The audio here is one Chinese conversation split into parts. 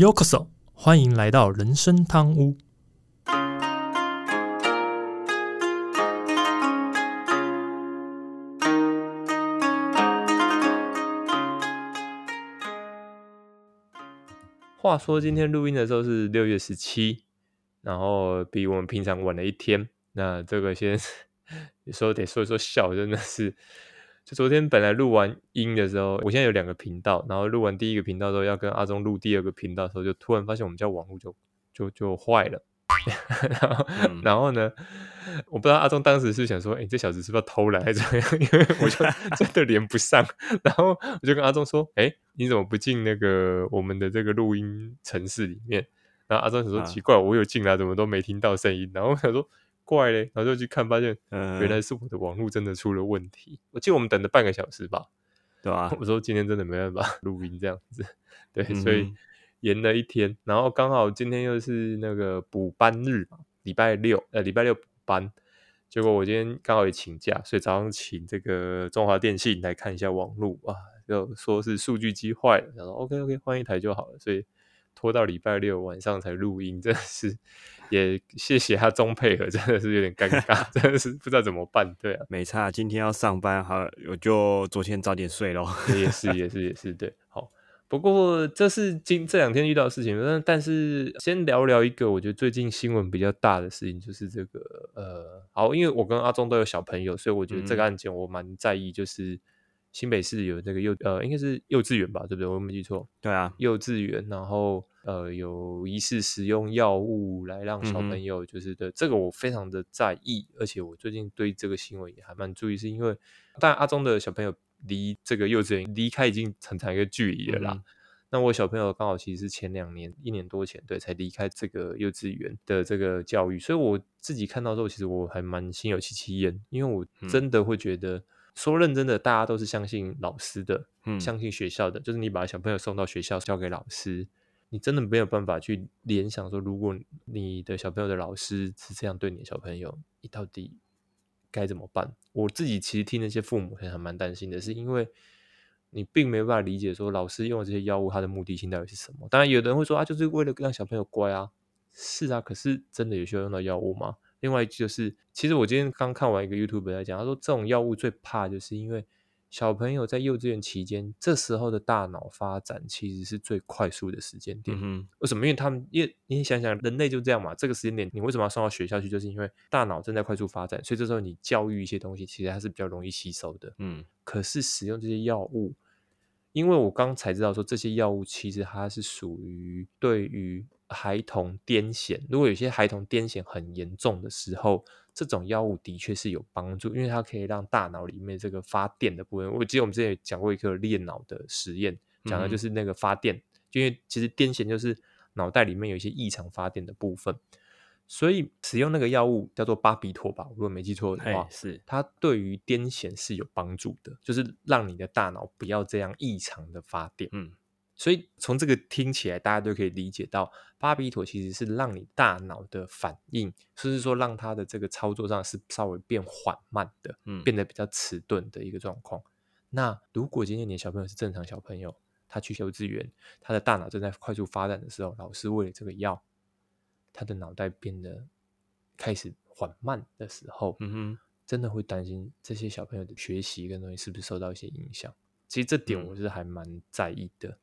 Yokoso，欢迎来到人生汤屋。话说今天录音的时候是六月十七，然后比我们平常晚了一天。那这个先 有时候得说一说笑，真的是。就昨天本来录完音的时候，我现在有两个频道，然后录完第一个频道之后，要跟阿忠录第二个频道的时候，就突然发现我们家网络就就就坏了。然后然后呢，我不知道阿忠当时是想说，哎，这小子是不是要偷懒还是怎么样？因为我就 真的连不上。然后我就跟阿忠说，哎，你怎么不进那个我们的这个录音城市里面？然后阿忠想说，奇怪，我有进来，怎么都没听到声音？然后我想说。怪嘞，然后就去看，发现原来是我的网络真的出了问题。我记得我们等了半个小时吧，对吧？我说今天真的没办法 录音这样子，对，所以延了一天。然后刚好今天又是那个补班日嘛，礼拜六，呃，礼拜六补班。结果我今天刚好也请假，所以早上请这个中华电信来看一下网络啊，就说是数据机坏了，然后 OK OK 换一台就好了，所以拖到礼拜六晚上才录音，真的是。也谢谢他中配合，真的是有点尴尬，真的是不知道怎么办。对啊，没差，今天要上班，好，我就昨天早点睡咯。也是，也是，也是，对。好，不过这是今这两天遇到的事情，但但是先聊聊一个我觉得最近新闻比较大的事情，就是这个呃，好，因为我跟阿忠都有小朋友，所以我觉得这个案件我蛮在意，就是新北市有这个幼呃，应该是幼稚园吧，对不对？我没记错。对啊，幼稚园，然后。呃，有疑似使用药物来让小朋友就是的，这个我非常的在意，而且我最近对这个新闻也还蛮注意，是因为但阿中的小朋友离这个幼稚园离开已经很长一个距离了啦。那我小朋友刚好其实是前两年一年多前对才离开这个幼稚园的这个教育，所以我自己看到之后，其实我还蛮心有戚戚焉，因为我真的会觉得说认真的，大家都是相信老师的，相信学校的，就是你把小朋友送到学校交给老师。你真的没有办法去联想说，如果你的小朋友的老师是这样对你的小朋友，你到底该怎么办？我自己其实听那些父母还蛮担心的，是因为你并没有办法理解说，老师用这些药物，他的目的性到底是什么？当然，有的人会说啊，就是为了让小朋友乖啊，是啊，可是真的有需要用到药物吗？另外就是，其实我今天刚看完一个 YouTube 在讲，他说这种药物最怕就是因为。小朋友在幼稚园期间，这时候的大脑发展其实是最快速的时间点。为什么？因为他们，因为你想想，人类就这样嘛。这个时间点，你为什么要送到学校去？就是因为大脑正在快速发展，所以这时候你教育一些东西，其实它是比较容易吸收的。嗯。可是使用这些药物，因为我刚才知道说，这些药物其实它是属于对于孩童癫痫。如果有些孩童癫痫很严重的时候。这种药物的确是有帮助，因为它可以让大脑里面这个发电的部分。我记得我们之前讲过一个练脑的实验，讲的就是那个发电，因为其实癫痫就是脑袋里面有一些异常发电的部分，所以使用那个药物叫做巴比妥吧，如果没记错的话，是它对于癫痫是有帮助的，就是让你的大脑不要这样异常的发电。嗯。所以从这个听起来，大家都可以理解到，巴比妥其实是让你大脑的反应，甚至说让它的这个操作上是稍微变缓慢的，嗯，变得比较迟钝的一个状况。那如果今天你的小朋友是正常小朋友，他去幼稚园，他的大脑正在快速发展的时候，老师为了这个药，他的脑袋变得开始缓慢的时候，嗯哼，真的会担心这些小朋友的学习跟东西是不是受到一些影响。其实这点我是还蛮在意的。嗯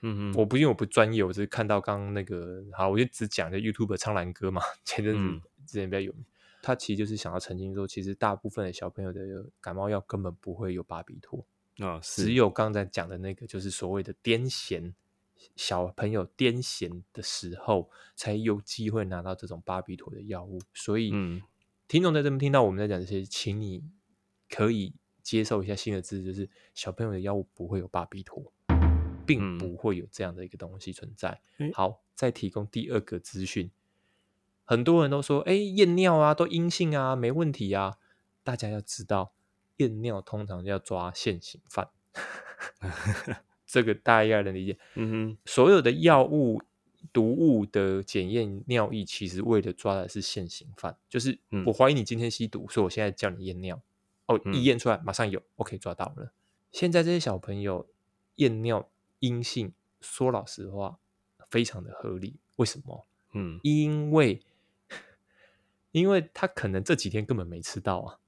嗯，我不因为我不专业，我只是看到刚刚那个，好，我就只讲的 YouTube 苍兰哥嘛，前阵子之前比较有名，他其实就是想要澄清说，其实大部分的小朋友的感冒药根本不会有巴比妥啊，只有刚才讲的那个，就是所谓的癫痫小朋友癫痫的时候才有机会拿到这种巴比妥的药物，所以听众在这边听到我们在讲这些，请你可以接受一下新的知识，就是小朋友的药物不会有巴比妥。并不会有这样的一个东西存在。好，再提供第二个资讯。很多人都说：“哎，验尿啊，都阴性啊，没问题啊。”大家要知道，验尿通常要抓现行犯，这个大家要能理解。嗯哼，所有的药物、毒物的检验尿液，其实为了抓的是现行犯，就是我怀疑你今天吸毒，所以我现在叫你验尿。哦，一验出来马上有，OK，抓到了。现在这些小朋友验尿。阴性，说老实话，非常的合理。为什么？嗯因为因为他可能这几天根本没吃到啊，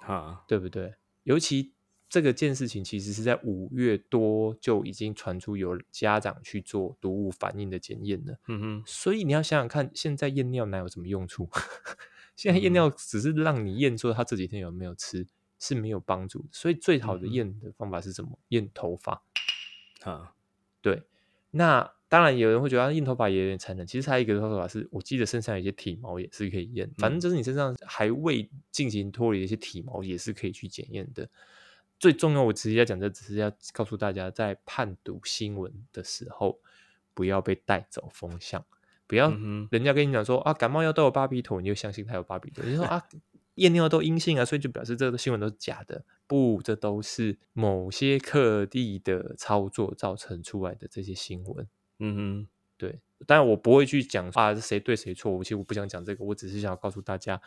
哈对不对？尤其这个件事情，其实是在五月多就已经传出有家长去做毒物反应的检验了。嗯哼所以你要想想看，现在验尿哪有什么用处？现在验尿只是让你验出他这几天有没有吃，是没有帮助的。所以最好的验的方法是什么？验头发。哈对，那当然有人会觉得啊验头发也有点残忍，其实还有一个方法是，我记得身上有一些体毛也是可以验，反正就是你身上还未进行脱离的一些体毛也是可以去检验的。最重要，我直接要讲，这只是要告诉大家，在判读新闻的时候，不要被带走风向，不要人家跟你讲说啊，感冒药都有巴比妥，你就相信它有巴比妥。你说啊，验尿都阴性啊，所以就表示这个新闻都是假的。不，这都是某些刻意的操作造成出来的这些新闻。嗯哼对，当然我不会去讲啊谁对谁错，我其实我不想讲这个，我只是想要告诉大家，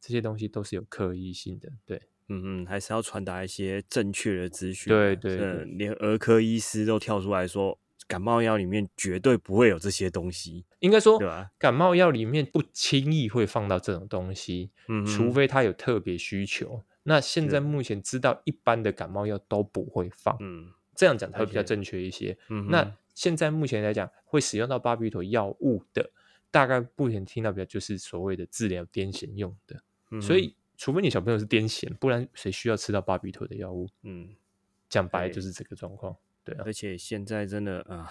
这些东西都是有刻意性的。对，嗯嗯，还是要传达一些正确的资讯啊。对对连儿科医师都跳出来说，感冒药里面绝对不会有这些东西，应该说对吧？感冒药里面不轻易会放到这种东西，嗯除非他有特别需求。那现在目前知道一般的感冒药都不会放，嗯这样讲才会比较正确一些。嗯那现在目前来讲，会使用到巴比妥药物的，大概目前听到比较就是所谓的治疗癫痫用的。嗯所以，除非你小朋友是癫痫，不然谁需要吃到巴比妥的药物？嗯，讲白就是这个状况。对啊而，且现在真的啊，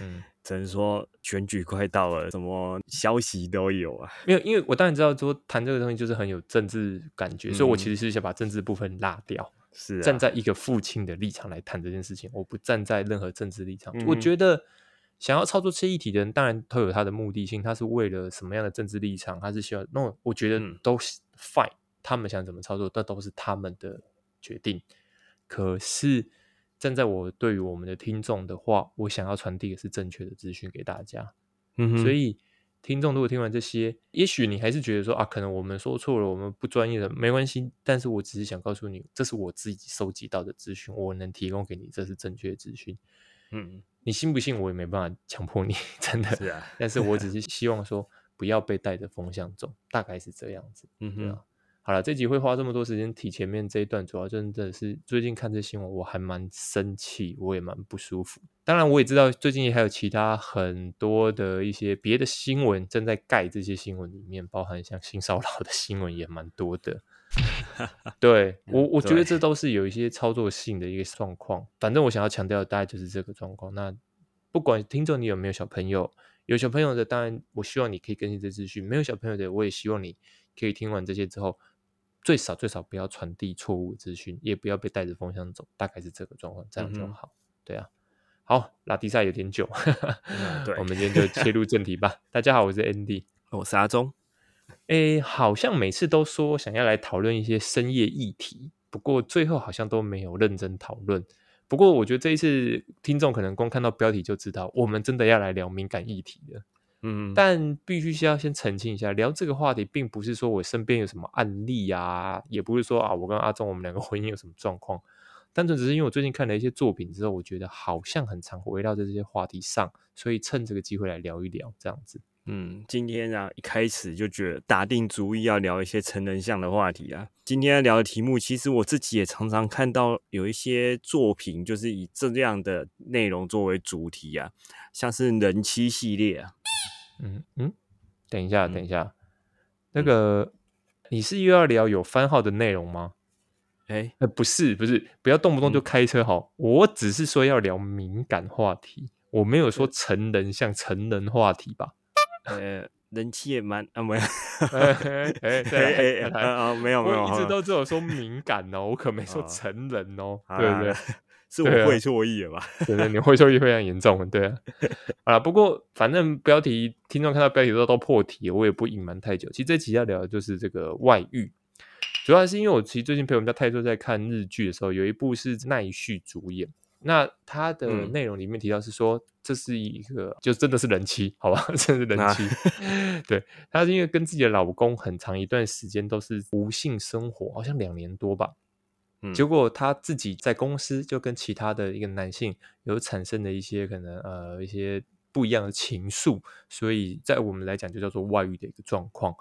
嗯，只能说选举快到了，什么消息都有啊。没有，因为我当然知道说谈这个东西就是很有政治感觉，所以我其嗯实是想把政治部分拉掉。是啊，站在一个父亲的立场来谈这件事情，我不站在任何政治立场。嗯我觉得想要操作这些议题的人，当然都有他的目的性，他是为了什么样的政治立场，他是希望那我觉得嗯都是 fine，、他们想怎么操作，那都是他们的决定。可是站在我对于我们的听众的话，我想要传递的是正确的资讯给大家。嗯，所以听众如果听完这些，也许你还是觉得说啊，可能我们说错了，我们不专业的，没关系。但是我只是想告诉你，这是我自己收集到的资讯，我能提供给你，这是正确的资讯。嗯你信不信，我也没办法强迫你，真的。是啊，但是我只 是希望说，不要被带着风向走，大概是这样子。嗯哼好了，这集会花这么多时间提前面这一段，主要真的是最近看这新闻，我还蛮生气，我也蛮不舒服。当然，我也知道最近还有其他很多的一些别的新闻正在盖这些新闻里面，包含像性骚扰的新闻也蛮多的。对我，我觉得对这都是有一些操作性的一个状况。反正我想要强调的大概就是这个状况。那不管听众你有没有小朋友，有小朋友的，当然我希望你可以更新这资讯；没有小朋友的，我也希望你可以听完这些之后，最少最少不要传递错误的资讯，也不要被带着风向走，大概是这个状况，这样就好。对啊，好，拉迪赛有点久，嗯 对我们今天就切入正题吧。大家好，我是 Andy。我是阿忠，诶，好像每次都说想要来讨论一些深夜议题，不过最后好像都没有认真讨论。不过我觉得这一次听众可能光看到标题就知道，我们真的要来聊敏感议题了。嗯，但必须是要先澄清一下，聊这个话题并不是说我身边有什么案例啊，也不是说啊我跟阿忠我们两个 婚姻有什么状况，单纯只是因为我最近看了一些作品之后，我觉得好像很常围绕在这些话题上，所以趁这个机会来聊一聊这样子。嗯，今天啊，一开始就觉得打定主意要聊一些成人向的话题啊。今天要聊的题目，其实我自己也常常看到有一些作品，就是以这样的内容作为主题啊，像是人妻系列啊。嗯嗯，等一下，嗯等一下，那个你是又要聊有番号的内容吗？哎，呃，不是，不是，不要动不动就嗯开车好。我只是说要聊敏感话题，我没有说成人像成人话题吧？呃，人气也蛮 啊，没有，哎哎哎，啊啊，没有没有，我一直都只有说敏感哦，我可没说啊 成人哦，好对不对啦？是我会错意了吧？对对，你会错意非常严重，对啊。啊，不过反正标题听众看到标题都都破题，我也不隐瞒太久。其实这期要聊的就是这个外遇，主要是因为我其实最近陪我们家泰多在看日剧的时候，有一部是奈绪主演。那它的嗯内容里面提到是说，这是一个就真的是人妻，好吧，真的是人啊妻。对，她是因为跟自己的老公很长一段时间都是无性生活，好像两年多吧。嗯结果他自己在公司就跟其他的一个男性有产生的一些可能呃一些不一样的情愫，所以在我们来讲就叫做外遇的一个状况。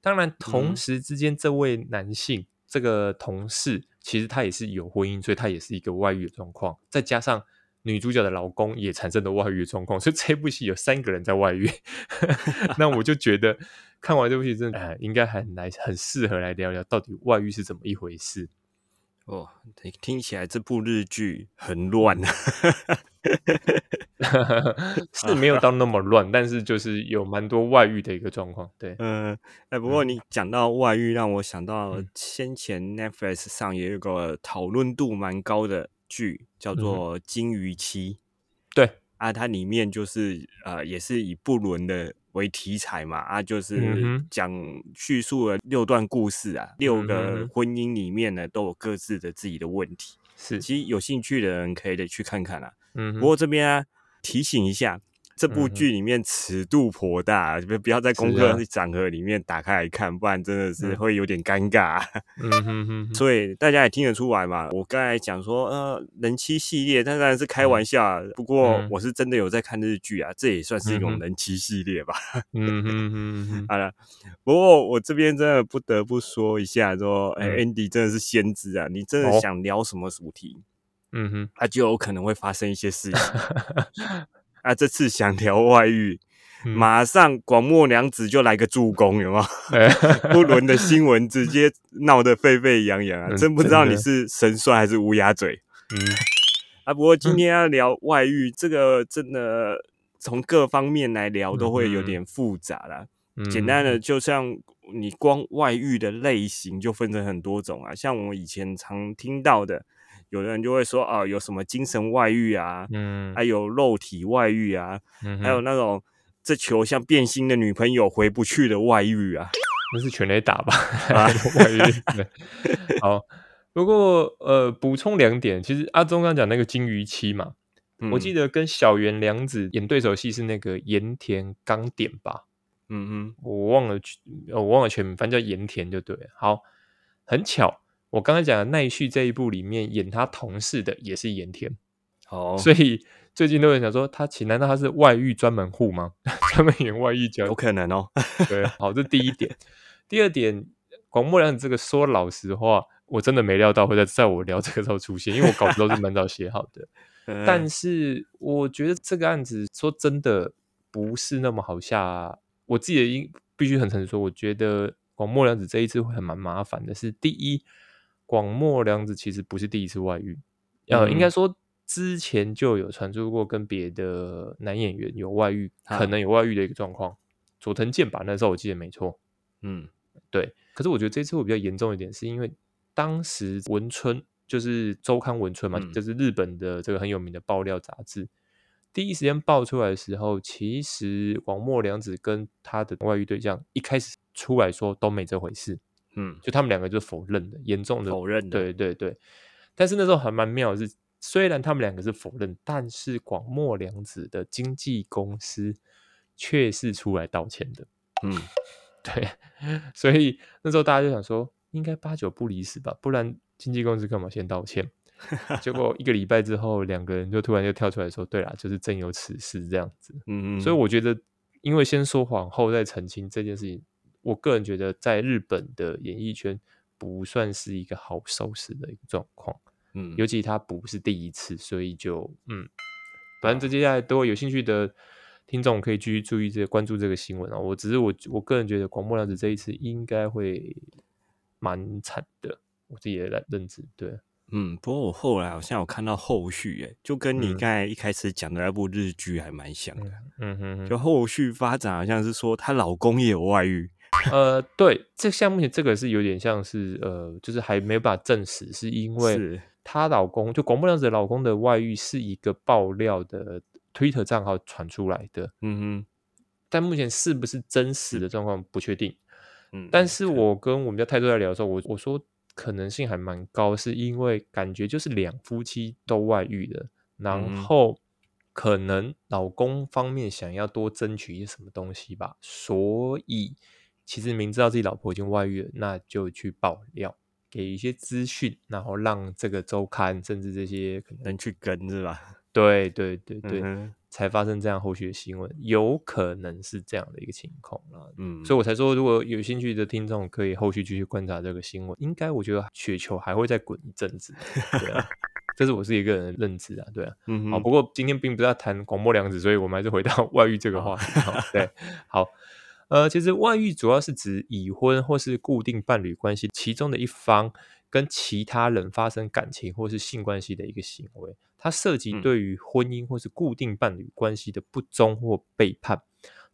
当然，同嗯时之间这位男性这个同事其实他也是有婚姻，所以他也是一个外遇的状况，再加上。女主角的老公也产生了外遇的状况，所以这部戏有三个人在外遇。那我就觉得看完这部戏，真的、呃、应该很来很适合来聊聊到底外遇是怎么一回事。哦，听听起来这部日剧很乱啊。是没有到那么乱，但是就是有蛮多外遇的一个状况。对，嗯，哎，不过你讲到外遇，让我想到嗯先前 Netflix 上也有个讨论度蛮高的剧，叫做《金鱼妻》。对啊，它里面就是呃，也是以不伦的为题材嘛，啊，就是讲叙述了六段故事啊，六嗯个婚姻里面呢都有各自的自己的问题。是，其实有兴趣的人可以得去看看啊。嗯，不过这边啊，提醒一下，这部剧里面尺度颇大，不、不要在公开课啊场合里面打开来看，不然真的是嗯会有点尴尬、啊。嗯哼哼哼，所以大家也听得出来嘛，我刚才讲说，呃，人妻系列，但当然是开玩笑啊。不过嗯我是真的有在看日剧啊，这也算是一种人妻系列吧。嗯哼哼哼，好了，不过我这边真的不得不说一下，说，哎、嗯 a n d y 真的是先知啊！你真的哦想聊什么主题，嗯哼，啊，就有可能会发生一些事情。啊，这次想聊外遇，嗯马上广末凉子就来个助攻，有没有？哎 不伦的新闻直接闹得沸沸扬扬啊！嗯真不知道你是神帅还是乌鸦嘴嗯啊！不过今天要聊外遇，这个真的从各方面来聊都会有点复杂啦。嗯，简单的，就像你光外遇的类型就分成很多种啊，像我以前常听到的，有的人就会说啊，有什么精神外遇啊，嗯，还有肉体外遇啊，嗯还有那种这球像变心的女朋友回不去的外遇啊。那是全垒打吧？啊 外遇好，不过呃，补充两点，其实阿忠刚刚讲那个金鱼妻嘛，我记得，跟小原良子演对手戏是那个盐田刚典吧，嗯嗯，我忘了我忘了全名，反正叫盐田就对了。好，很巧，我刚才讲的奈绪这一部里面演他同事的也是盐田，好，所以最近都有人想说他其难道他是外遇专门户吗？专门演外遇角有可能哦。对，好，这第一点。第二点，广末凉子这个说老实话，我真的没料到会在在我聊这个时候出现，因为我稿子都是蛮早写好的。但是我觉得这个案子说真的不是那么好下，我自己的应必须很诚实说，我觉得广末凉子这一次会很蛮麻烦的是，第一，广末凉子其实不是第一次外遇，呃，嗯应该说之前就有传出过跟别的男演员有外遇，啊可能有外遇的一个状况。佐藤健吧，那时候我记得没错，嗯对。可是我觉得这次会比较严重一点，是因为当时文春就是周刊文春嘛，嗯就是日本的这个很有名的爆料杂志，第一时间爆出来的时候，其实广末凉子跟他的外遇对象一开始出来说都没这回事，嗯，就他们两个就是否认的，严重的否认的，对对对，但是那时候还蛮妙的是，虽然他们两个是否认，但是广末凉子的经纪公司却是出来道歉的。嗯，对，所以那时候大家就想说，应该八九不离十吧，不然经纪公司干嘛先道歉？结果一个礼拜之后，两个人就突然就跳出来说：“对啦，就是真有此事这样子。嗯嗯，所以我觉得，因为先说谎后再澄清这件事情，我个人觉得在日本的演艺圈不算是一个好收拾的一个状况。嗯尤其他不是第一次，所以就嗯，反正这接下来都会有兴趣的听众可以继续注意这个关注这个新闻啊。我只是我我个人觉得广末凉子这一次应该会蛮惨的，我自己的认认知。对，嗯，不过我后来好像有看到后续，诶，就跟你嗯刚才一开始讲的那部日剧还蛮像的。嗯哼哼，就后续发展好像是说她老公也有外遇，呃，对，这像目前这个是有点像是呃，就是还没有办法证实，是因为她老公就广末凉子的老公的外遇是一个爆料的 Twitter 账号传出来的，嗯哼。但目前是不是真实的状况不确定。嗯，但是我跟我们家泰多在聊的时候，我我说可能性还蛮高，是因为感觉就是两夫妻都外遇的，然嗯后可能老公方面想要多争取一些什么东西吧，所以其实明知道自己老婆已经外遇了，那就去爆料给一些资讯，然后让这个周刊甚至这些可能能去跟是吧？对对对对，嗯才发生这样后续的新闻，有可能是这样的一个情况啦。嗯，所以我才说，如果有兴趣的听众，可以后续继续观察这个新闻。应该我觉得雪球还会再滚一阵子，对啊，这是我自己个人的认知啊，对啊。好，嗯好不过今天并不是要谈广播良子，所以我们还是回到 外遇这个话题。好，对，好，呃，其实外遇主要是指已婚或是固定伴侣关系其中的一方跟其他人发生感情或是性关系的一个行为，它涉及嗯对于婚姻或是固定伴侣关系的不忠或背叛，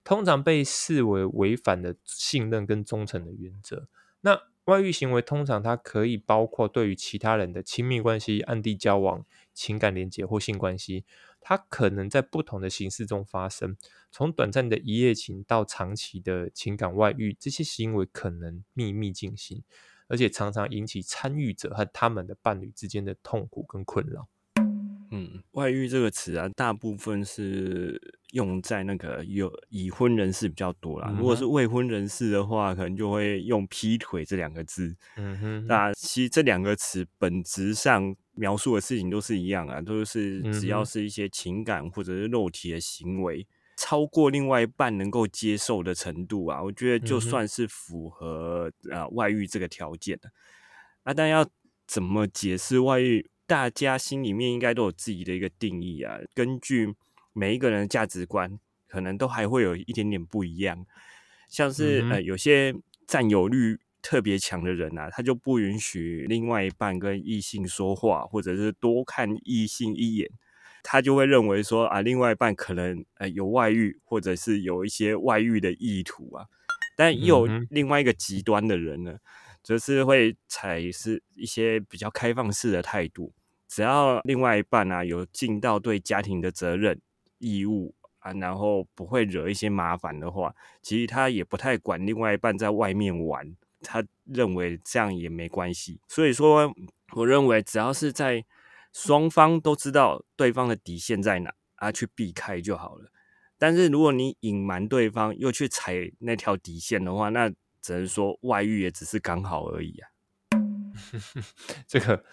通常被视为违反了信任跟忠诚的原则。那外遇行为通常它可以包括对于其他人的亲密关系、暗地交往、情感连结或性关系，它可能在不同的形式中发生，从短暂的一夜情到长期的情感外遇，这些行为可能秘密进行，而且常常引起参与者和他们的伴侣之间的痛苦跟困扰。嗯，外遇这个词啊，大部分是用在那个有已婚人士比较多啦。如果是未婚人士的话，可能就会用劈腿这两个字。嗯哼，那其实这两个词本质上描述的事情都是一样啊，都是只要是一些情感或者是肉体的行为，超过另外一半能够接受的程度啊，我觉得就算是符合啊、呃外遇这个条件的。啊，但要怎么解释外遇？大家心里面应该都有自己的一个定义啊。根据每一个人的价值观，可能都还会有一点点不一样。像是、嗯呃，有些占有欲特别强的人啊，他就不允许另外一半跟异性说话，或者是多看异性一眼。他就会认为说啊，另外一半可能呃有外遇，或者是有一些外遇的意图啊。但也有另外一个极端的人呢，则是会采是一些比较开放式的态度，只要另外一半啊有尽到对家庭的责任义务啊，然后不会惹一些麻烦的话，其实他也不太管另外一半在外面玩，他认为这样也没关系。所以说，我认为只要是在双方都知道对方的底线在哪啊，去避开就好了。但是如果你隐瞒对方，又去踩那条底线的话，那只能说外遇也只是刚好而已啊。这个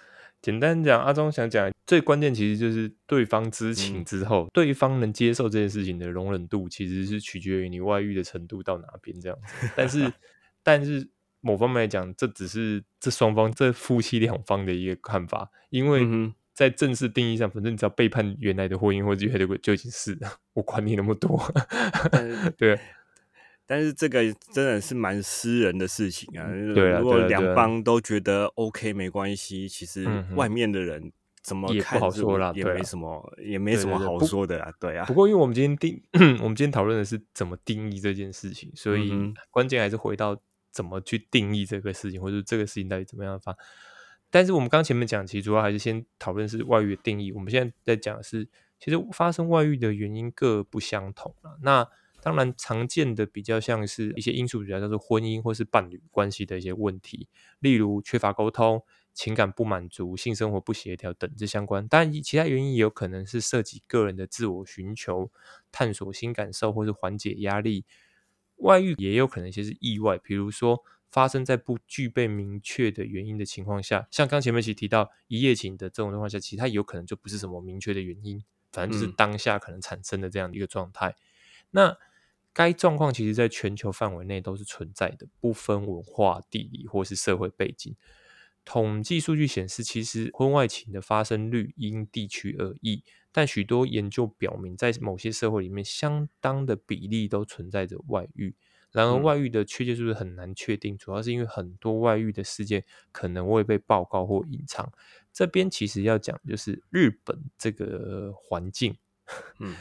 简单讲，阿忠想讲最关键其实就是对方知情嗯之后，对方能接受这件事情的容忍度，其实是取决于你外遇的程度到哪边这样子。但是，但是某方面来讲，这只是这双方这夫妻两方的一个看法，因为在正式定义上，反正你只要背叛原来的婚姻或者原来的就已经是，我管你那么多。对，但是这个真的是蛮私人的事情啊。对啊如果两方都觉得 OK 没关系，其实外面的人怎么也不看好说啦也没什么，也没什么好说的啦。对啊不，过，因为我们今天定，我们今天讨论的是怎么定义这件事情，所以关键还是回到怎么去定义这个事情，或者这个事情到底怎么样发。但是我们刚前面讲，其实主要还是先讨论是外遇的定义。我们现在在讲的是，其实发生外遇的原因各不相同啊。那当然常见的比较像是一些因素，比较像是婚姻或是伴侣关系的一些问题，例如缺乏沟通、情感不满足、性生活不协调等这相关。当然，其他原因也有可能是涉及个人的自我寻求、探索新感受或是缓解压力。外遇也有可能一些是意外，比如说发生在不具备明确的原因的情况下，像刚前面其实提到一夜情的这种情况下，其实它有可能就不是什么明确的原因，反正就是嗯当下可能产生的这样的一个状态。那该状况其实在全球范围内都是存在的，不分文化、地理或是社会背景。统计数据显示，其实婚外情的发生率因地区而异，但许多研究表明，在某些社会里面，相当的比例都存在着外遇。然而，嗯外遇的确切数字很难确定，主要是因为很多外遇的事件可能会被报告或隐藏。这边其实要讲就是日本这个环境，嗯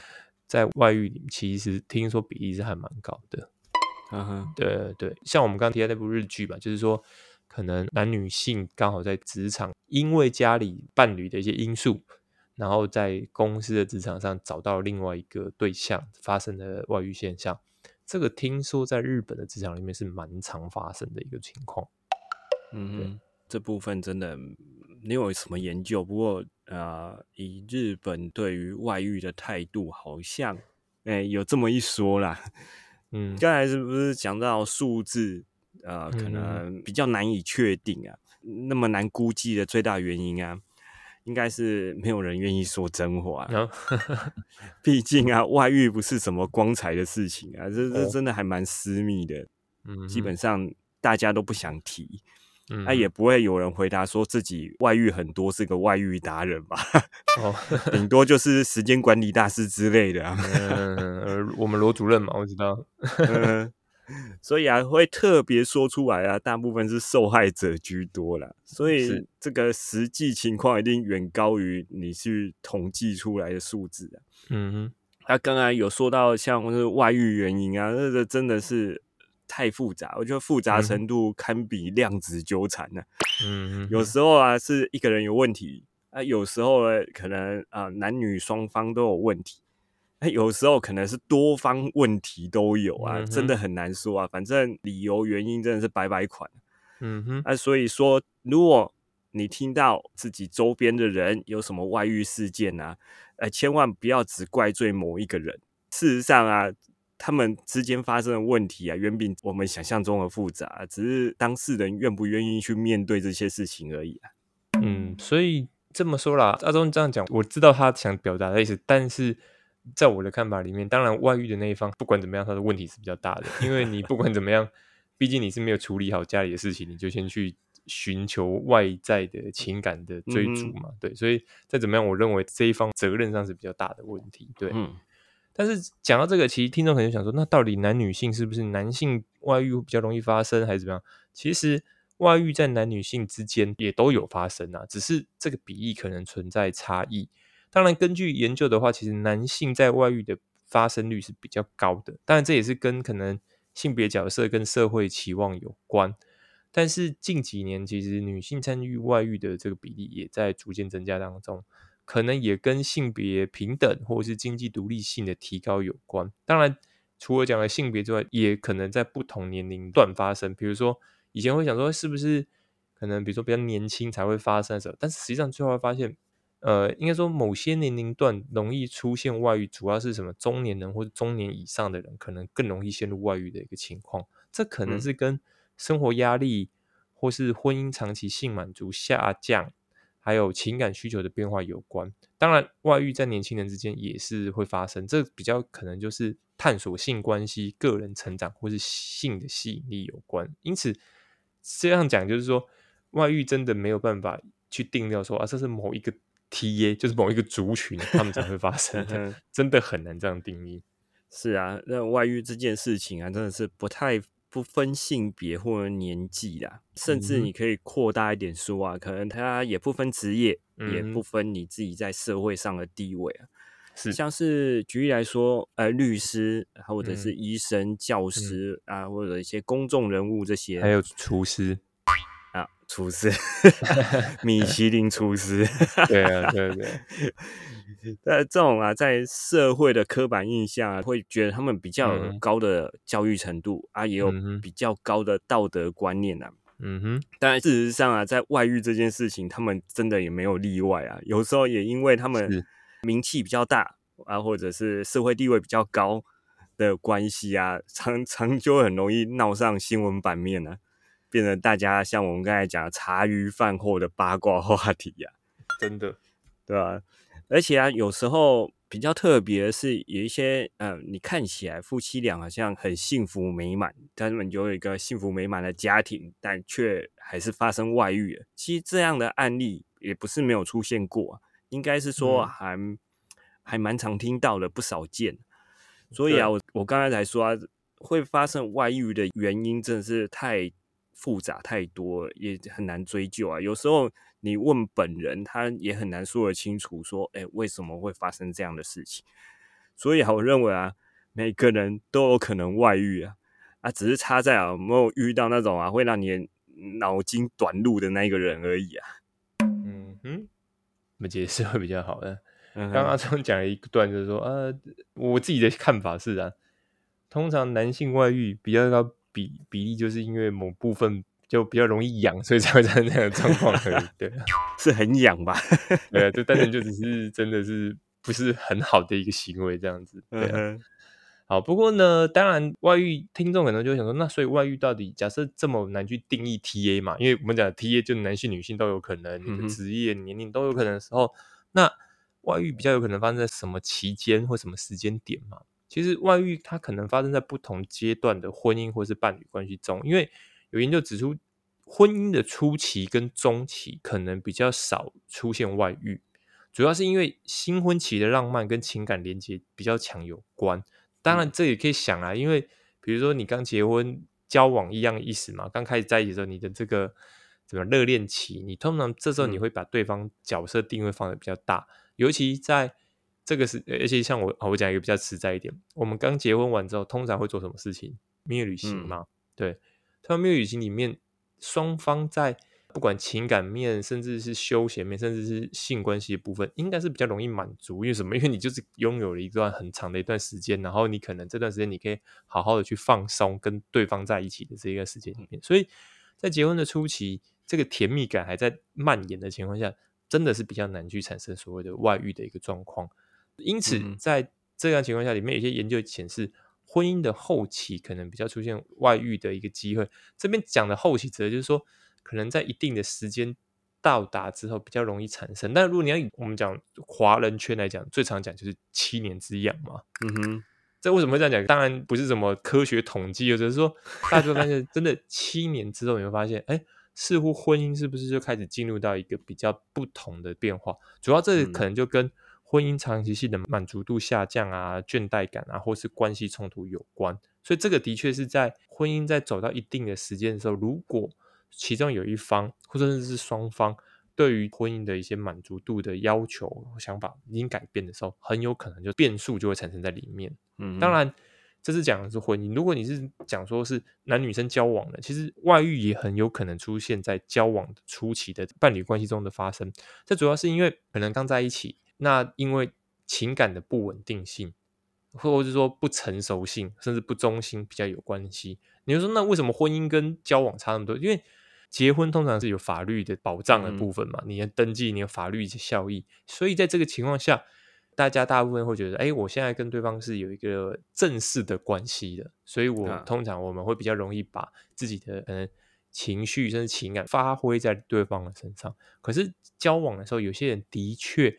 在外遇里，其实听说比例是还蛮高的。嗯哼，对对，像我们刚刚提到那部日剧吧，就是说，可能男女性刚好在职场，因为家里伴侣的一些因素，然后在公司的职场上找到另外一个对象，发生了外遇现象。这个听说在日本的职场里面是蛮常发生的一个情况。嗯哼，这部分真的没有什么研究，不过呃，以日本对于外遇的态度，好像哎、有这么一说啦。嗯刚才是不是讲到数字？呃，可能比较难以确定啊。那么难估计的最大原因啊，应该是没有人愿意说真话。毕竟啊，外遇不是什么光彩的事情啊，这这哦真的还蛮私密的，嗯基本上大家都不想提。嗯那、也不会有人回答说自己外遇很多，是个外遇达人吧？哦，顶多就是时间管理大师之类的啊。嗯，呃我们罗主任嘛，我知道，嗯，所以啊，会特别说出来啊，大部分是受害者居多啦。所以这个实际情况一定远高于你去统计出来的数字啊。嗯哼，他刚才有说到像是外遇原因啊，那个真的是太复杂，我觉得复杂嗯程度堪比量子纠缠呢、嗯哼，有时候啊，是一个人有问题啊，有时候呢，可能啊、男女双方都有问题。那，有时候可能是多方问题都有啊，嗯真的很难说啊。反正理由原因真的是百百款嗯哼，啊，所以说，如果你听到自己周边的人有什么外遇事件啊，呃，千万不要只怪罪某一个人。事实上啊，他们之间发生的问题啊，远比我们想象中的复杂，只是当事人愿不愿意去面对这些事情而已啊。嗯，所以这么说啦，阿忠这样讲，我知道他想表达的意思，但是在我的看法里面，当然外遇的那一方不管怎么样，他的问题是比较大的，因为你不管怎么样，毕竟你是没有处理好家里的事情，你就先去寻求外在的情感的追逐嘛，对，所以再怎么样，我认为这一方责任上是比较大的问题，对。嗯但是讲到这个，其实听众可能想说，那到底男女性是不是男性外遇比较容易发生，还是怎么样？其实外遇在男女性之间也都有发生啊，只是这个比例可能存在差异。当然，根据研究的话，其实男性在外遇的发生率是比较高的，当然这也是跟可能性别角色跟社会期望有关。但是近几年，其实女性参与外遇的这个比例也在逐渐增加当中。可能也跟性别平等或是经济独立性的提高有关。当然，除了讲的性别之外，也可能在不同年龄段发生。比如说，以前会想说是不是可能比如说比较年轻才会发生的时候，但是实际上最后会发现，呃，应该说某些年龄段容易出现外遇，主要是什么中年人或者中年以上的人，可能更容易陷入外遇的一个情况。这可能嗯是跟生活压力或是婚姻长期性满足下降。还有情感需求的变化有关。当然，外遇在年轻人之间也是会发生，这比较可能就是探索性关系、个人成长或是性的吸引力有关。因此，这样讲就是说，外遇真的没有办法去定掉说啊，这是某一个 TA，就是某一个族群他们才会发生的，真的很难这样定义。是啊，那外遇这件事情啊，真的是不太不分性别或者年纪啦，甚至你可以扩大一点说啊，可能他也不分职业，也不分你自己在社会上的地位啊。是。像是举例来说，呃，律师或者是嗯。医生、教师啊，或者一些公众人物这些，还有厨师，啊，厨师，米其林厨师，对啊，对对，呃，这种啊，在社会的刻板印象啊，会觉得他们比较高的教育程度、啊，也有比较高的道德观念啊。嗯哼，当然，事实上啊，在外遇这件事情，他们真的也没有例外啊。有时候也因为他们名气比较大啊，或者是社会地位比较高的关系啊，常常就很容易闹上新闻版面啊，变成大家像我们刚才讲茶余饭后的八卦话题啊。真的，对吧、而且啊，有时候比较特别的是，有一些呃，你看起来夫妻俩好像很幸福美满，他们有一个幸福美满的家庭，但却还是发生外遇了。其实这样的案例也不是没有出现过、啊，应该是说嗯还、还蛮常听到的，不少见。所以啊，我我刚才才说啊，会发生外遇的原因真的是太复杂太多，也很难追究啊。有时候你问本人，他也很难说得清楚，说，哎，为什么会发生这样的事情？所以啊，我认为啊，每个人都有可能外遇啊，啊，只是差在啊有没有遇到那种啊会让你脑筋短路的那一个人而已啊。嗯哼，我们解释会比较好的。刚刚阿聪讲了一段，就是说，呃，我自己的看法是啊，通常男性外遇比较高比比例，就是因为某部分就比较容易痒，所以才会产生这样的状况而已。对啊，是很痒吧？对啊，就单纯就只是真的是不是很好的一个行为这样子。对啊，嗯好，不过呢，当然外遇听众可能就会想说，那所以外遇到底假设这么难去定义 TA 嘛？因为我们讲 TA 就男性、女性都有可能，你的职业、年龄都有可能的时候，那外遇比较有可能发生在什么期间或什么时间点嘛？其实外遇它可能发生在不同阶段的婚姻或是伴侣关系中，因为有研究指出，婚姻的初期跟中期可能比较少出现外遇，主要是因为新婚期的浪漫跟情感连接比较强有关。当然，这也可以想啊，因为比如说你刚结婚交往一样意思嘛，刚开始在一起的时候，你的这个怎么热恋期，你通常这时候你会把对方角色定位放的比较大，尤其在这个是，而且像我我讲一个比较实在一点，我们刚结婚完之后，通常会做什么事情？蜜月旅行嘛，对，通常蜜月旅行里面，双方在。不管情感面，甚至是休闲面，甚至是性关系的部分，应该是比较容易满足。因为什么？因为你就是拥有了一段很长的一段时间，然后你可能这段时间你可以好好的去放松，跟对方在一起的这一个时间里面。所以在结婚的初期，这个甜蜜感还在蔓延的情况下，真的是比较难去产生所谓的外遇的一个状况。因此，在这样情况下，里面有些研究显示，婚姻的后期可能比较出现外遇的一个机会。这边讲的后期，指的就是说。可能在一定的时间到达之后比较容易产生，但如果你要以我们讲华人圈来讲，最常讲就是七年之痒嘛。嗯哼，这为什么会这样讲？当然不是什么科学统计，或者是说大家会发现，真的七年之后你会发现，哎，似乎婚姻是不是就开始进入到一个比较不同的变化？主要这可能就跟婚姻长期性的满足度下降啊、倦怠感啊，或是关系冲突有关。所以这个的确是在婚姻在走到一定的时间的时候，如果其中有一方，或者是双方，对于婚姻的一些满足度的要求想法已经改变的时候，很有可能就变数就会产生在里面。嗯，当然，这是讲的是婚姻。如果你是讲说是男女生交往的，其实外遇也很有可能出现在交往初期的伴侣关系中的发生。这主要是因为可能刚在一起，那因为情感的不稳定性，或者是说不成熟性，甚至不忠心比较有关系。你就说，那为什么婚姻跟交往差那么多？因为结婚通常是有法律的保障的部分嘛，你要登记，你有法律效益，所以在这个情况下，大家大部分会觉得，哎，我现在跟对方是有一个正式的关系的，所以我通常我们会比较容易把自己的呃情绪甚至情感发挥在对方的身上。可是交往的时候，有些人的确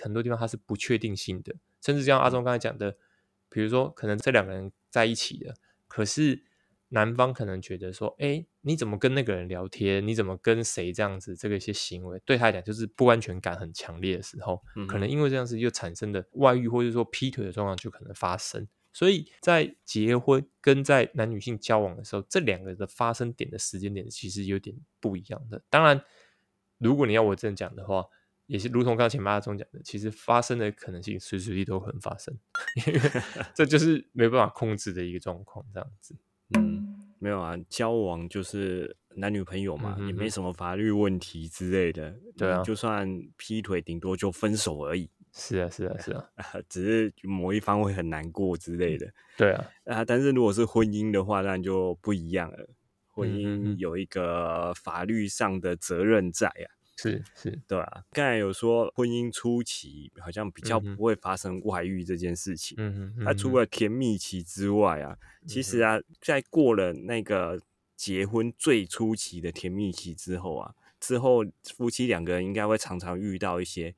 很多地方它是不确定性的，甚至像阿忠刚才讲的，比如说可能这两个人在一起了，可是。男方可能觉得说：“哎，你怎么跟那个人聊天？你怎么跟谁这样子？这个一些行为对他来讲就是不安全感很强烈的时候，可能因为这样子就产生的外遇或者说劈腿的状况就可能发生。所以在结婚跟在男女性交往的时候，这两个的发生点的时间点其实有点不一样的。当然，如果你要我这样讲的话，也是如同刚才前八中讲的，其实发生的可能性随时随地都可能发生，因为 这就是没办法控制的一个状况，这样子。”嗯，没有啊，交往就是男女朋友嘛，也没什么法律问题之类的。对啊，就算劈腿，顶多就分手而已。是啊，是啊，是啊，只是某一方会很难过之类的。对啊，啊，但是如果是婚姻的话，那就不一样了。婚姻有一个法律上的责任在啊。是是，对啊。刚才有说婚姻初期好像比较不会发生外遇这件事情。嗯嗯。那除了甜蜜期之外啊，其实啊，在过了那个结婚最初期的甜蜜期之后啊，之后夫妻两个人应该会常常遇到一些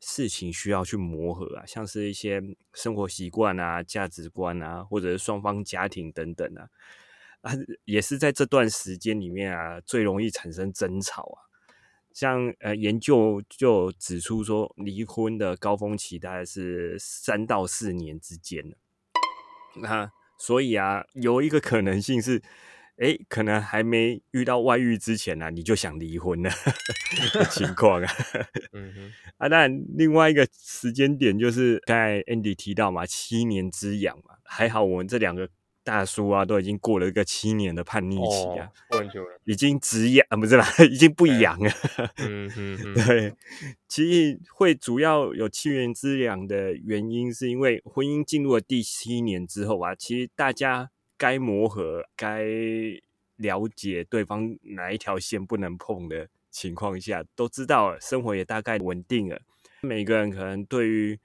事情需要去磨合啊，像是一些生活习惯啊、价值观啊，或者是双方家庭等等啊，啊，也是在这段时间里面啊，最容易产生争吵啊。像呃，研究就指出说，离婚的高峰期大概是三到四年之间的。那所以啊，有一个可能性是，哎，可能还没遇到外遇之前呢，你就想离婚了 的情况啊。嗯哼。啊，那另外一个时间点就是刚才 Andy 提到嘛，七年之痒嘛，还好我们这两个。大叔啊，都已经过了一个七年的叛逆期啊，过很久了，已经止痒啊，不是啦，已经不痒了。嗯嗯，对，其实会主要有七年之痒的原因，是因为婚姻进入了第七年之后啊，其实大家该磨合、该了解对方哪一条线不能碰的情况下，都知道了，生活也大概稳定了，每个人可能对于。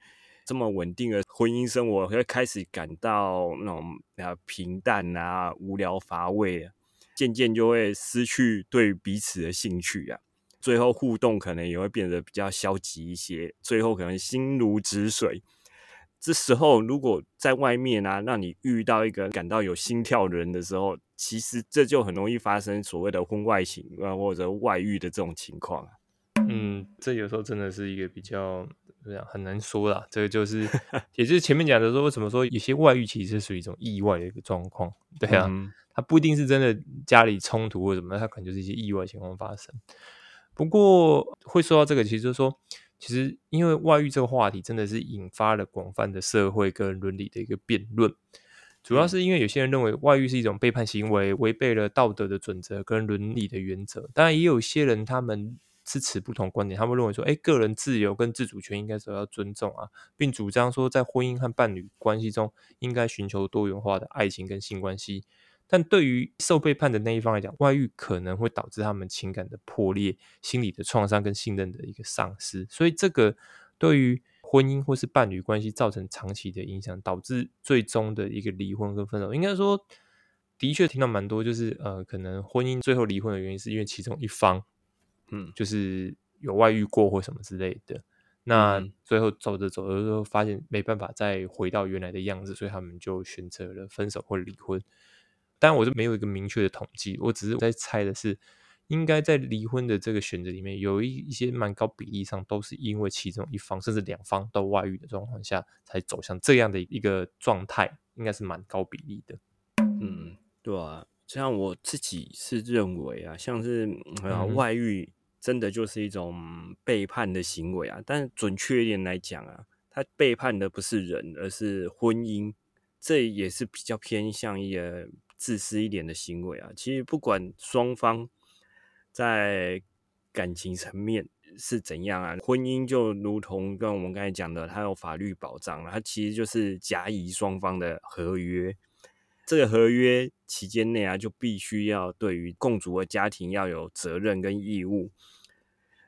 这么稳定的婚姻生活，会开始感到那种啊平淡啊、无聊乏味，渐渐就会失去对彼此的兴趣啊。最后互动可能也会变得比较消极一些，最后可能心如止水。这时候如果在外面啊，让你遇到一个感到有心跳的人的时候，其实这就很容易发生所谓的婚外情啊或者外遇的这种情况啊。嗯，这有时候真的是一个比较怎么样很难说啦。这个就是，也就是前面讲的说，为什么说有些外遇其实是属于一种意外的一个状况？对啊，它不一定是真的家里冲突或什么，它可能就是一些意外情况发生。不过会说到这个，其实就是说，其实因为外遇这个话题真的是引发了广泛的社会跟伦理的一个辩论。主要是因为有些人认为外遇是一种背叛行为，违背了道德的准则跟伦理的原则。当然，也有些人他们是持不同观点，他们认为说，哎，个人自由跟自主权应该受到尊重啊，并主张说，在婚姻和伴侣关系中应该寻求多元化的爱情跟性关系。但对于受背叛的那一方来讲，外遇可能会导致他们情感的破裂、心理的创伤跟信任的一个丧失，所以这个对于婚姻或是伴侣关系造成长期的影响，导致最终的一个离婚跟分手。应该说，的确听到蛮多，就是呃，可能婚姻最后离婚的原因是因为其中一方，嗯，就是有外遇过或什么之类的。那最后走着走着之后，发现没办法再回到原来的样子，所以他们就选择了分手或离婚。当然，我就没有一个明确的统计，我只是在猜的是，应该在离婚的这个选择里面，有一一些蛮高比例上都是因为其中一方甚至两方都外遇的状况下，才走向这样的一个状态，应该是蛮高比例的。嗯，对啊，像我自己是认为啊，像是外遇真的就是一种背叛的行为啊，但准确一点来讲啊，他背叛的不是人，而是婚姻，这也是比较偏向一个。自私一点的行为啊，其实不管双方在感情层面是怎样啊，婚姻就如同跟我们刚才讲的，它有法律保障它其实就是甲乙双方的合约。这个合约期间内啊，就必须要对于共组的家庭要有责任跟义务。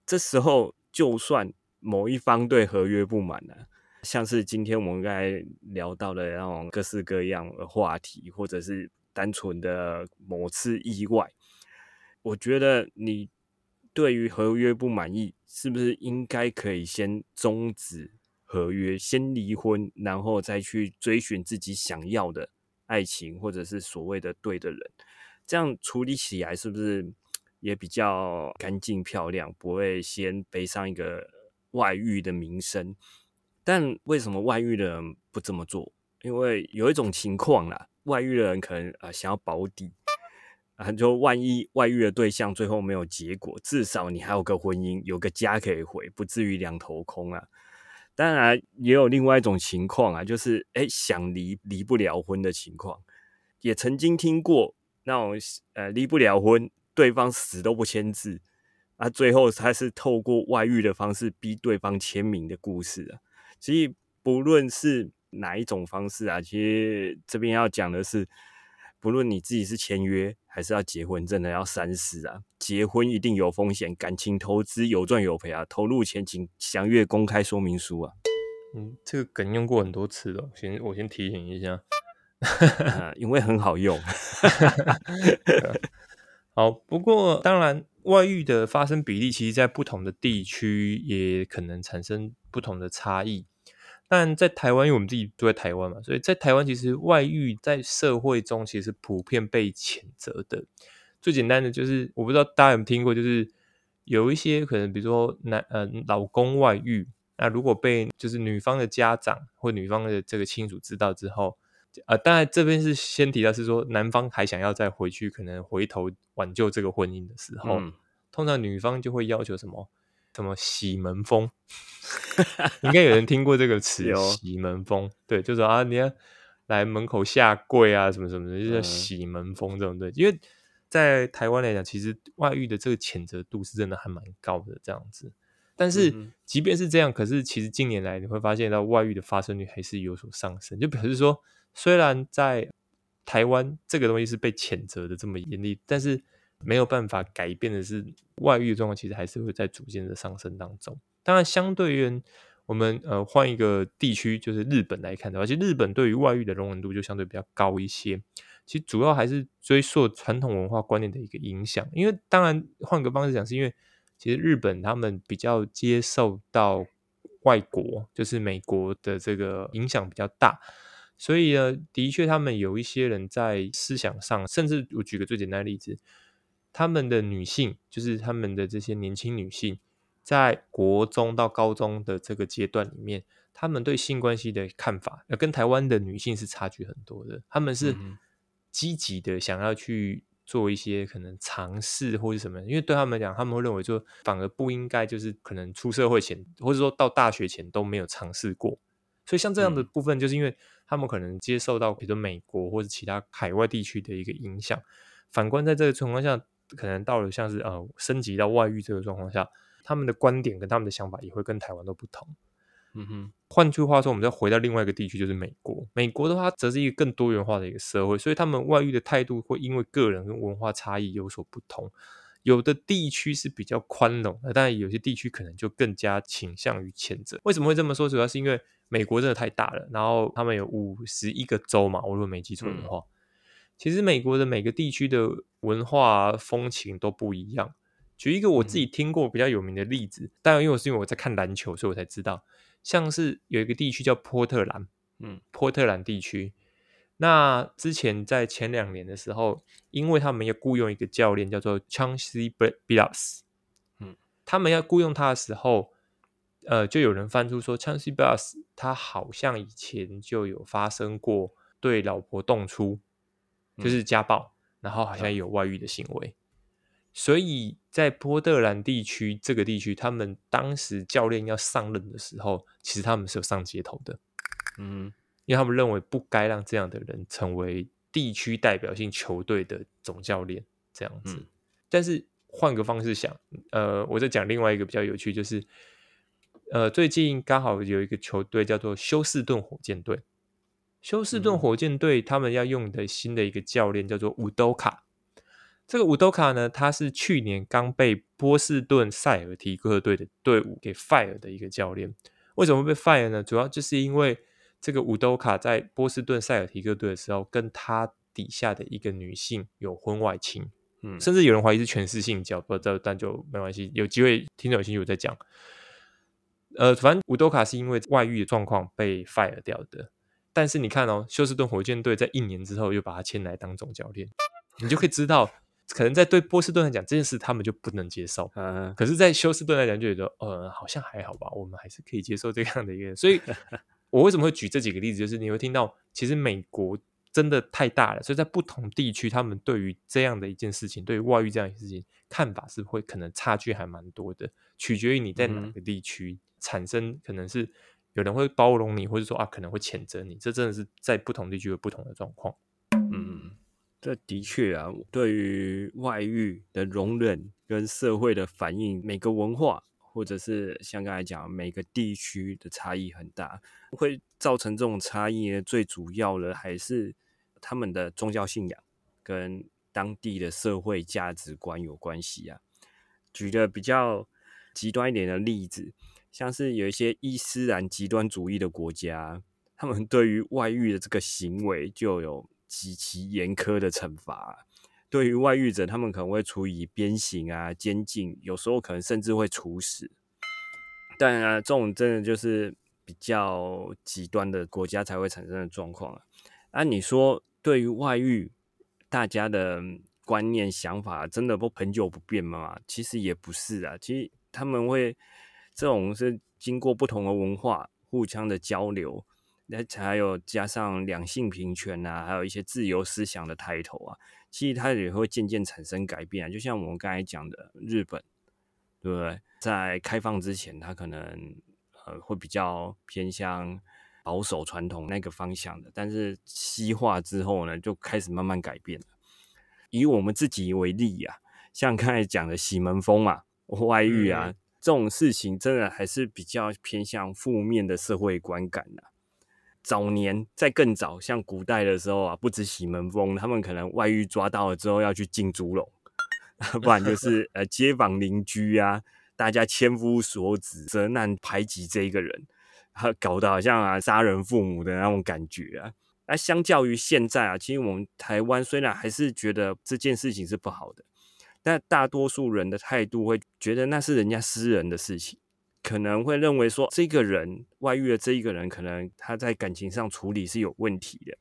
这时候，就算某一方对合约不满呢，像是今天我们刚才聊到的那种各式各样的话题，或者是。单纯的某次意外，我觉得你对于合约不满意，是不是应该可以先终止合约，先离婚，然后再去追寻自己想要的爱情，或者是所谓的对的人？这样处理起来是不是也比较干净漂亮，不会先背上一个外遇的名声？但为什么外遇的人不这么做？因为有一种情况啦。外遇的人可能啊想要保底啊，就万一外遇的对象最后没有结果，至少你还有个婚姻，有个家可以回，不至于两头空啊。当然也有另外一种情况啊，就是哎想离离不了婚的情况，也曾经听过那种呃离不了婚，对方死都不签字啊，最后他是透过外遇的方式逼对方签名的故事啊。所以不论是哪一种方式啊？其实这边要讲的是，不论你自己是签约还是要结婚，真的要三思啊！结婚一定有风险，感情投资有赚有赔啊！投入前请详阅公开说明书啊！嗯，这个梗用过很多次了，先我先提醒一下，因为很好用。好，不过当然，外遇的发生比例，其实在不同的地区也可能产生不同的差异。但在台湾，因为我们自己住在台湾嘛，所以在台湾其实外遇在社会中其实普遍被谴责的。最简单的就是，我不知道大家有没有听过，就是有一些可能，比如说男呃老公外遇，那如果被就是女方的家长或女方的这个亲属知道之后，呃，当然这边是先提到是说男方还想要再回去，可能回头挽救这个婚姻的时候，通常女方就会要求什么？什么洗门风？应该有人听过这个词，洗门风。对，就是啊，你要来门口下跪啊，什么什么的，就叫洗门风这种。对，因为在台湾来讲，其实外遇的这个谴责度是真的还蛮高的这样子。但是即便是这样，可是其实近年来你会发现到外遇的发生率还是有所上升，就表示说，虽然在台湾这个东西是被谴责的这么严厉，但是。没有办法改变的是，外遇的状况其实还是会在逐渐的上升当中。当然，相对于我我们呃换一个地区，就是日本来看的话，其实日本对于外遇的容忍度就相对比较高一些。其实主要还是追溯传统文化观念的一个影响，因为当然换个方式讲，是因为其实日本他们比较接受到外国，就是美国的这个影响比较大，所以呢，的确他们有一些人在思想上，甚至我举个最简单的例子，他们的女性，就是他们的这些年轻女性，在国中到高中的这个阶段里面，他们对性关系的看法，呃，跟台湾的女性是差距很多的，他们是。积极的想要去做一些可能尝试或者什么，因为对他们讲，他们会认为说反而不应该，就是可能出社会前或者说到大学前都没有尝试过，所以像这样的部分，就是因为他们可能接受到比如美国或者其他海外地区的一个影响，反观在这个情况下，可能到了像是呃升级到外遇这个状况下，他们的观点跟他们的想法也会跟台湾都不同。嗯哼，换句话说，我们再回到另外一个地区，就是美国。美国的话，则是一个更多元化的一个社会，所以他们外遇的态度会因为个人跟文化差异有所不同。有的地区是比较宽容，的，但有些地区可能就更加倾向于谴责。为什么会这么说？主要是因为美国真的太大了，然后他们有五十一个州嘛，我如果没记错的话，其实美国的每个地区的文化风情都不一样。举一个我自己听过比较有名的例子，当然因为我是因为我在看篮球，所以我才知道。像是有一个地区叫波特兰，嗯，波特兰地区。那之前在前两年的时候，因为他们要雇佣一个教练叫做 Chauncey Billups，嗯，他们要雇佣他的时候，呃，就有人翻出说 Chauncey Billups 他好像以前就有发生过对老婆动粗，就是家暴，然后好像有外遇的行为。所以在波特兰地区这个地区，他们当时教练要上任的时候，其实他们是有上街头的，嗯，因为他们认为不该让这样的人成为地区代表性球队的总教练这样子。但是换个方式想，呃，我在讲另外一个比较有趣，就是呃，最近刚好有一个球队叫做休斯顿火箭队，休斯顿火箭队他们要用的新的一个教练叫做伍多卡。这个伍多卡呢，他是去年刚被波士顿塞尔提克队的队伍给 fire 的一个教练。为什么被 fire 呢？主要就是因为这个伍多卡在波士顿塞尔提克队的时候，跟他底下的一个女性有婚外情，嗯，甚至有人怀疑是全是性交，不知道，但就没关系。有机会听众有兴趣我再讲。呃，反正伍多卡是因为外遇的状况被 fire 掉的。但是你看哦，休斯顿火箭队在一年之后又把他签来当总教练，你就可以知道。可能在对波士顿来讲这件事，他们就不能接受。嗯，可是，在休斯顿来讲，就觉得呃，好像还好吧，我们还是可以接受这样的一个。所以，我为什么会举这几个例子？就是你会听到，其实美国真的太大了，所以在不同地区，他们对于这样的一件事情，对于外遇这样一件事情，看法是会可能差距还蛮多的，取决于你在哪个地区产生，可能是有人会包容你，或者说啊，可能会谴责你，这真的是在不同地区有不同的状况。嗯。这的确啊，对于外遇的容忍跟社会的反应，每个文化或者是像刚才讲，每个地区的差异很大，会造成这种差异呢。最主要的还是他们的宗教信仰跟当地的社会价值观有关系啊。举个比较极端一点的例子，像是有一些伊斯兰极端主义的国家，他们对于外遇的这个行为就有。极其严苛的惩罚，对于外遇者，他们可能会处以鞭刑啊、监禁，有时候可能甚至会处死。但啊，这种真的就是比较极端的国家才会产生的状况啊。啊，你说对于外遇，大家的观念想法真的不恒久不变吗？其实也不是啊，其实他们会这种是经过不同的文化互相的交流。那还有加上两性平权啊，还有一些自由思想的抬头啊，其实它也会渐渐产生改变啊。就像我们刚才讲的日本，对不对？在开放之前，它可能呃会比较偏向保守传统那个方向的，但是西化之后呢，就开始慢慢改变了。以我们自己为例啊，像刚才讲的洗门风啊、外遇啊这种事情，真的还是比较偏向负面的社会观感的。早年在更早，像古代的时候啊，不止洗门风，他们可能外遇抓到了之后要去进猪笼，不然就是呃街坊邻居啊，大家千夫所指，责难排挤这一个人，搞得好像啊杀人父母的那种感觉啊。那相较于现在啊，其实我们台湾虽然还是觉得这件事情是不好的，但大多数人的态度会觉得那是人家私人的事情，可能会认为说这个人外遇的这一个人，可能他在感情上处理是有问题的，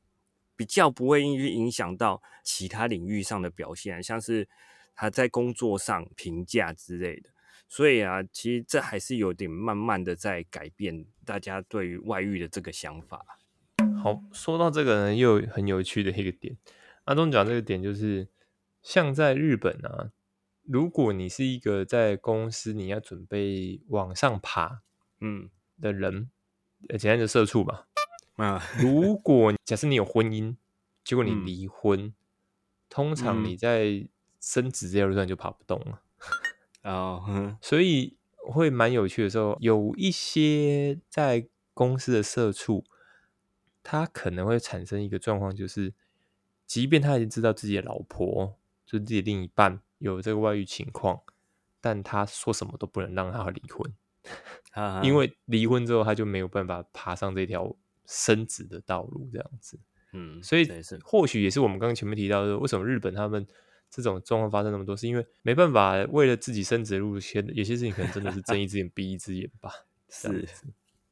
比较不会去影响到其他领域上的表现，像是他在工作上评价之类的。所以啊，其实这还是有点慢慢的在改变大家对于外遇的这个想法。好，说到这个呢，又很有趣的一个点。阿东讲这个点就是，像在日本啊，如果你是一个在公司你要准备往上爬，嗯的人，简单的社畜吧。啊，如果假设你有婚姻，结果你离婚，通常你在升职这条路上就爬不动了。哦，所以会蛮有趣的时候，有一些在公司的社畜。他可能会产生一个状况，就是即便他已经知道自己的老婆，就是自己另一半有这个外遇情况，但他说什么都不能让他离婚，因为离婚之后他就没有办法爬上这条升职的道路，这样子。嗯，所以或许也是我们刚刚前面提到的，为什么日本他们这种状况发生那么多，是因为没办法为了自己升职的路线，有些事情可能真的是睁一只眼闭一只眼吧。是。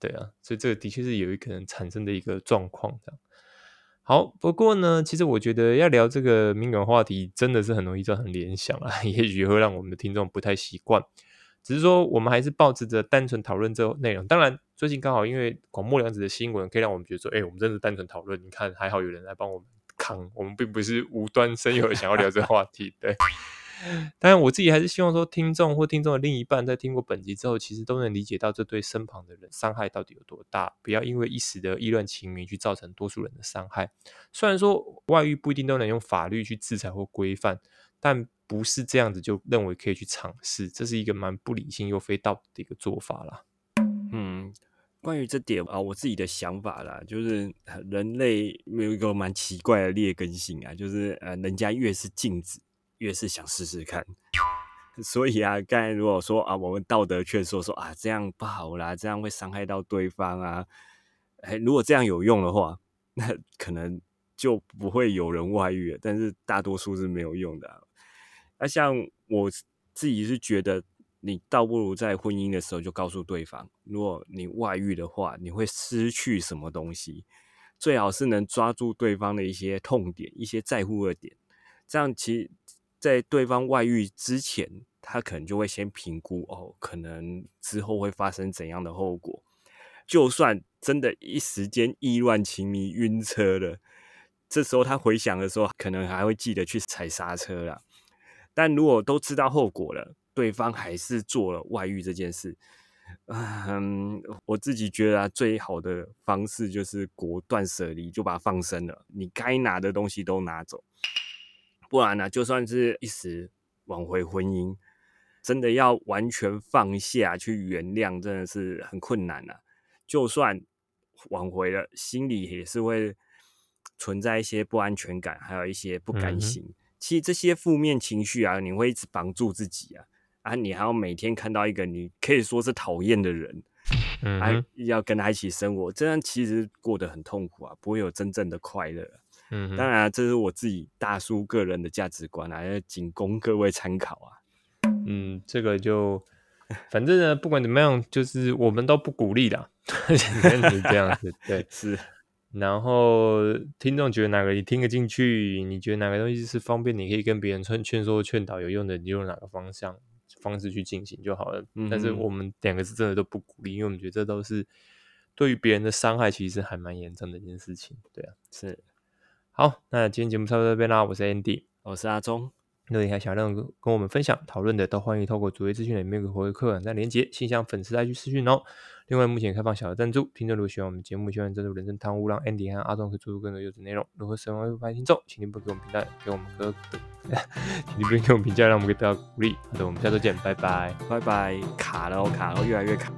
对啊，所以这个的确是有一可能产生的一个状况，这样。好，不过呢，其实我觉得要聊这个敏感话题，真的是很容易造成联想啊，也许会让我们的听众不太习惯。只是说，我们还是抱持着单纯讨论这内容。当然，最近刚好因为广末凉子的新闻，可以让我们觉得说，哎，我们真的单纯讨论。你看，还好有人来帮我们扛，我们并不是无端生有想要聊这个话题，对。当然，我自己还是希望说，听众或听众的另一半在听过本集之后，其实都能理解到这对身旁的人伤害到底有多大，不要因为一时的意乱情迷去造成多数人的伤害。虽然说外遇不一定都能用法律去制裁或规范，但不是这样子就认为可以去尝试，这是一个蛮不理性又非道德的一个做法啦。嗯，关于这点啊，我自己的想法啦，就是人类有一个蛮奇怪的劣根性啊，就是呃，人家越是禁止。越是想试试看，所以啊，刚才如果说啊，我们道德劝说说啊，这样不好啦，这样会伤害到对方啊，哎，如果这样有用的话，那可能就不会有人外遇了。但是大多数是没有用的。那像我自己是觉得，你倒不如在婚姻的时候就告诉对方，如果你外遇的话，你会失去什么东西，最好是能抓住对方的一些痛点、一些在乎的点，这样其实。在对方外遇之前，他可能就会先评估哦，可能之后会发生怎样的后果。就算真的一时间意乱情迷晕车了，这时候他回想的时候，可能还会记得去踩刹车啦。但如果都知道后果了，对方还是做了外遇这件事，嗯，我自己觉得最好的方式就是果断舍离，就把它放生了，你该拿的东西都拿走。不然呢，就算是一时挽回婚姻，真的要完全放下去原谅，真的是很困难呐。就算挽回了，心里也是会存在一些不安全感，还有一些不甘心。其实这些负面情绪啊，你会一直绑住自己啊，啊，你还要每天看到一个你可以说是讨厌的人，还要跟他一起生活，这样其实过得很痛苦啊，不会有真正的快乐。嗯，当然，这是我自己大叔个人的价值观啊，要仅供各位参考啊。嗯，这个就反正呢，不管怎么样，就是我们都不鼓励的，是这样子。对，是。然后听众觉得哪个你听得进去，你觉得哪个东西是方便，你可以跟别人劝劝说、劝导有用的，你就用哪个方向方式去进行就好了。但是我们两个是真的都不鼓励，因为我们觉得这都是对于别人的伤害，其实还蛮严重的一件事情。对啊，是。好，那今天节目差不多这边啦。我是 Andy，我是阿忠。如果你还想让跟我们分享讨论的，都欢迎透过主页资讯里面有个回客网站连接，信箱粉丝来去私讯哦。另外，目前开放小额赞助，听众如果喜欢我们节目，喜欢赞助人生汤屋，让 Andy 和阿忠可以做出更多优质内容。如何使用 Apple 听众，请你不给我们评价，给我们个，请你不给我们评价，让我们可以得到鼓励。好的，我们下周见，拜拜，拜拜。卡了，卡了，越来越卡。